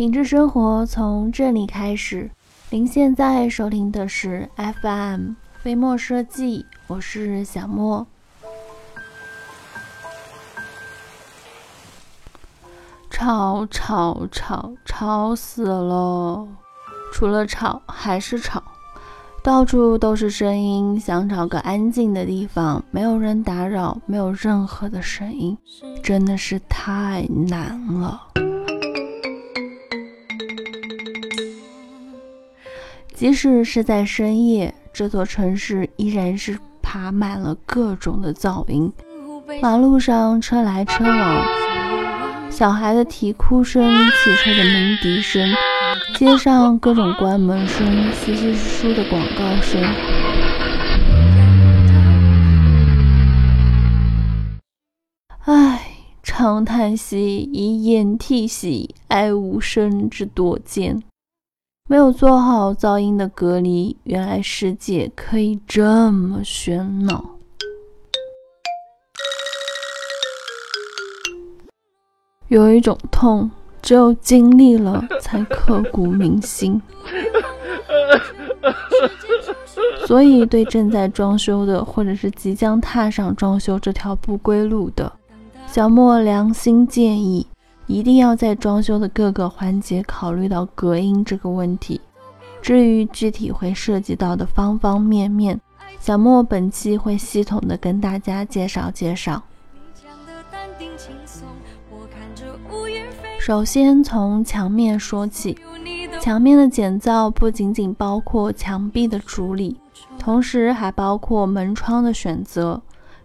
品质生活从这里开始。您现在收听的是 FM 飞墨设计，我是小莫。吵吵吵吵死了！除了吵还是吵，到处都是声音，想找个安静的地方，没有人打扰，没有任何的声音，真的是太难了。即使是在深夜，这座城市依然是爬满了各种的噪音。马路上车来车往，小孩的啼哭声，汽车的鸣笛声，街上各种关门声，稀稀疏疏的广告声。唉，长叹息，以眼涕兮，哀无声之多见。没有做好噪音的隔离，原来世界可以这么喧闹。有一种痛，只有经历了才刻骨铭心。所以，对正在装修的，或者是即将踏上装修这条不归路的，小莫良心建议。一定要在装修的各个环节考虑到隔音这个问题。至于具体会涉及到的方方面面，小莫本期会系统的跟大家介绍介绍。首先从墙面说起，墙面的建造不仅仅包括墙壁的处理，同时还包括门窗的选择。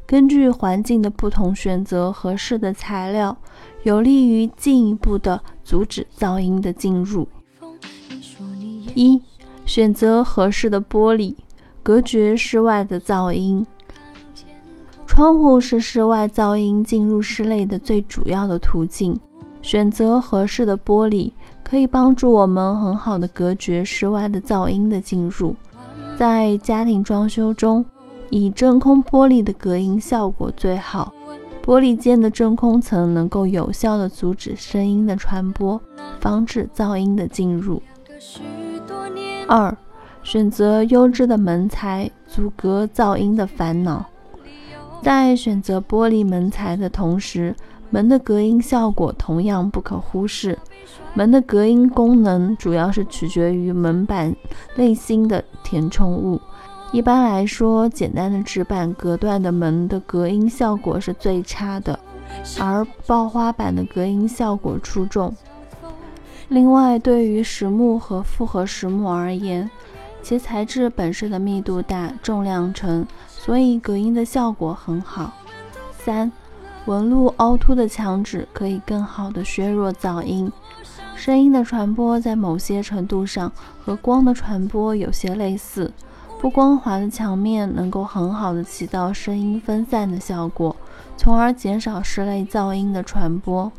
根据环境的不同，选择合适的材料。有利于进一步的阻止噪音的进入。一、选择合适的玻璃，隔绝室外的噪音。窗户是室外噪音进入室内的最主要的途径。选择合适的玻璃，可以帮助我们很好的隔绝室外的噪音的进入。在家庭装修中，以真空玻璃的隔音效果最好。玻璃间的真空层能够有效地阻止声音的传播，防止噪音的进入。二、选择优质的门材，阻隔噪音的烦恼。在选择玻璃门材的同时，门的隔音效果同样不可忽视。门的隔音功能主要是取决于门板内芯的填充物。一般来说，简单的纸板隔断的门的隔音效果是最差的，而爆花板的隔音效果出众。另外，对于实木和复合实木而言，其材质本身的密度大、重量沉，所以隔音的效果很好。三、纹路凹凸的墙纸可以更好的削弱噪音，声音的传播在某些程度上和光的传播有些类似。不光滑的墙面能够很好的起到声音分散的效果，从而减少室内噪音的传播。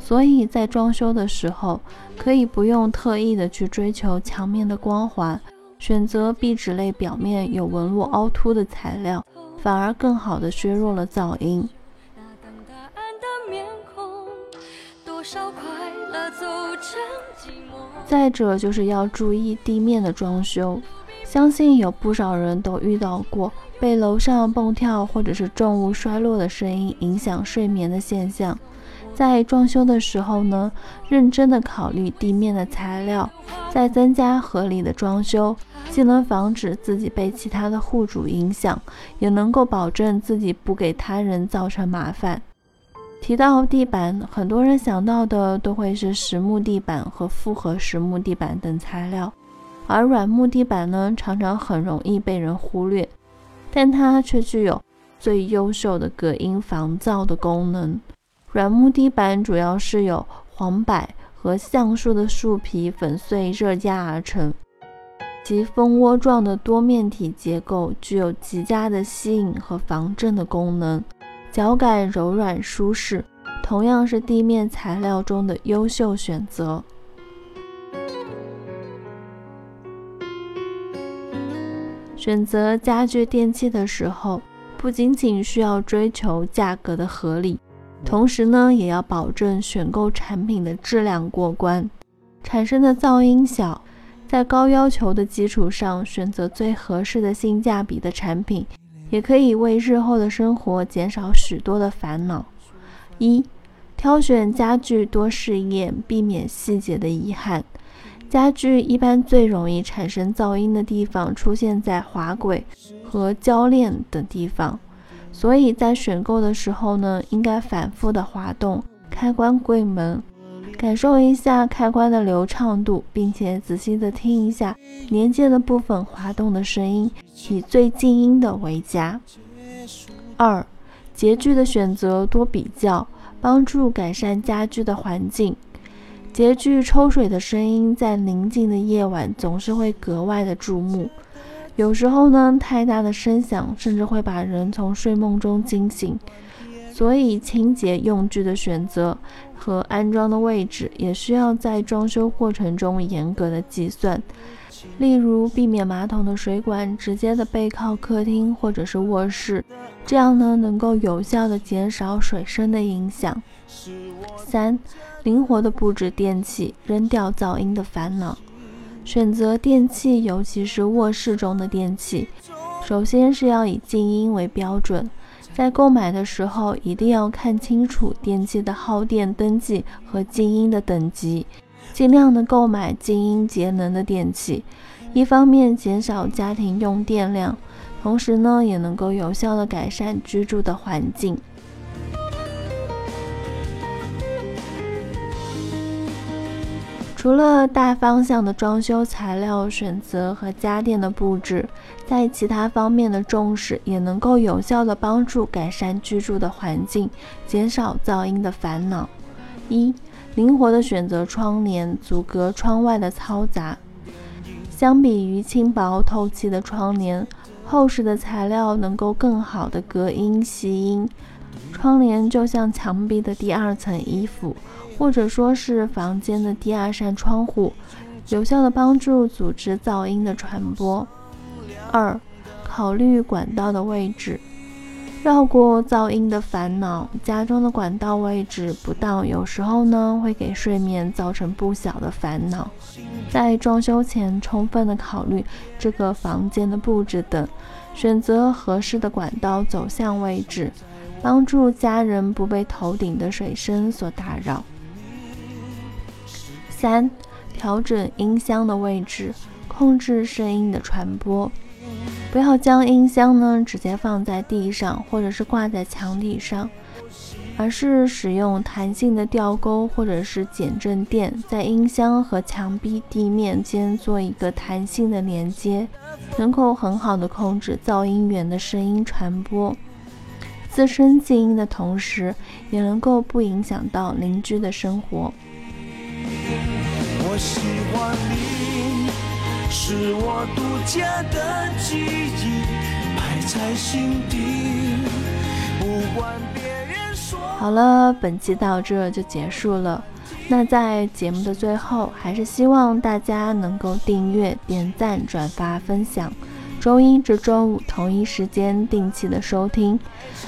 所以在装修的时候，可以不用特意的去追求墙面的光滑，选择壁纸类表面有纹路凹凸的材料，反而更好的削弱了噪音。再者就是要注意地面的装修。相信有不少人都遇到过被楼上蹦跳或者是重物摔落的声音影响睡眠的现象。在装修的时候呢，认真的考虑地面的材料，再增加合理的装修，既能防止自己被其他的户主影响，也能够保证自己不给他人造成麻烦。提到地板，很多人想到的都会是实木地板和复合实木地板等材料。而软木地板呢，常常很容易被人忽略，但它却具有最优秀的隔音防噪的功能。软木地板主要是由黄柏和橡树的树皮粉碎热压而成，其蜂窝状的多面体结构具有极佳的吸引和防震的功能，脚感柔软舒适，同样是地面材料中的优秀选择。选择家具电器的时候，不仅仅需要追求价格的合理，同时呢，也要保证选购产品的质量过关。产生的噪音小，在高要求的基础上选择最合适的性价比的产品，也可以为日后的生活减少许多的烦恼。一、挑选家具多试验，避免细节的遗憾。家具一般最容易产生噪音的地方出现在滑轨和铰链等地方，所以在选购的时候呢，应该反复的滑动开关柜门，感受一下开关的流畅度，并且仔细的听一下连接的部分滑动的声音，以最静音的为佳。二，洁具的选择多比较，帮助改善家居的环境。洁具抽水的声音在宁静的夜晚总是会格外的注目，有时候呢，太大的声响甚至会把人从睡梦中惊醒。所以，清洁用具的选择和安装的位置也需要在装修过程中严格的计算。例如，避免马桶的水管直接的背靠客厅或者是卧室，这样呢，能够有效的减少水声的影响。三。灵活的布置电器，扔掉噪音的烦恼。选择电器，尤其是卧室中的电器，首先是要以静音为标准。在购买的时候，一定要看清楚电器的耗电登记和静音的等级，尽量的购买静音节能的电器。一方面减少家庭用电量，同时呢，也能够有效的改善居住的环境。除了大方向的装修材料选择和家电的布置，在其他方面的重视，也能够有效的帮助改善居住的环境，减少噪音的烦恼。一、灵活的选择窗帘，阻隔窗外的嘈杂。相比于轻薄透气的窗帘，厚实的材料能够更好的隔音吸音。窗帘就像墙壁的第二层衣服。或者说是房间的第二扇窗户，有效的帮助阻止噪音的传播。二、考虑管道的位置，绕过噪音的烦恼。家中的管道位置不当，有时候呢会给睡眠造成不小的烦恼。在装修前，充分的考虑这个房间的布置等，选择合适的管道走向位置，帮助家人不被头顶的水声所打扰。三、调整音箱的位置，控制声音的传播。不要将音箱呢直接放在地上，或者是挂在墙体上，而是使用弹性的吊钩或者是减震垫，在音箱和墙壁、地面间做一个弹性的连接，能够很好的控制噪音源的声音传播。自身静音的同时，也能够不影响到邻居的生活。我喜欢你是我独家的记忆，埋在心底。不管别人说。好了，本期到这就结束了。那在节目的最后，还是希望大家能够订阅、点赞、转发、分享。周一至周五同一时间定期的收听。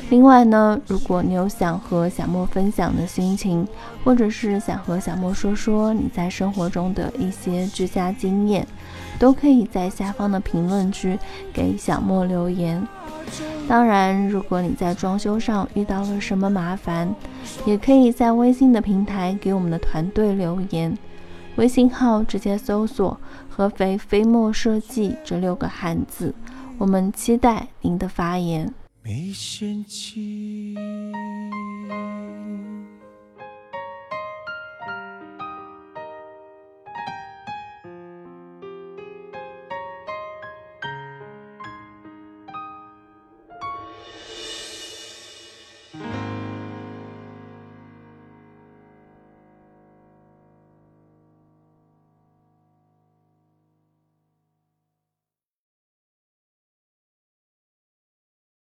另外呢，如果你有想和小莫分享的心情，或者是想和小莫说说你在生活中的一些居家经验，都可以在下方的评论区给小莫留言。当然，如果你在装修上遇到了什么麻烦，也可以在微信的平台给我们的团队留言。微信号直接搜索“合肥飞墨设计”这六个汉字，我们期待您的发言。没嫌弃。